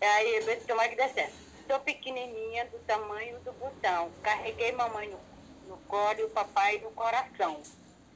aí, eu disse, tomara que dê. Sou pequenininha, do tamanho do botão. Carreguei mamãe no, no colo e o papai no coração.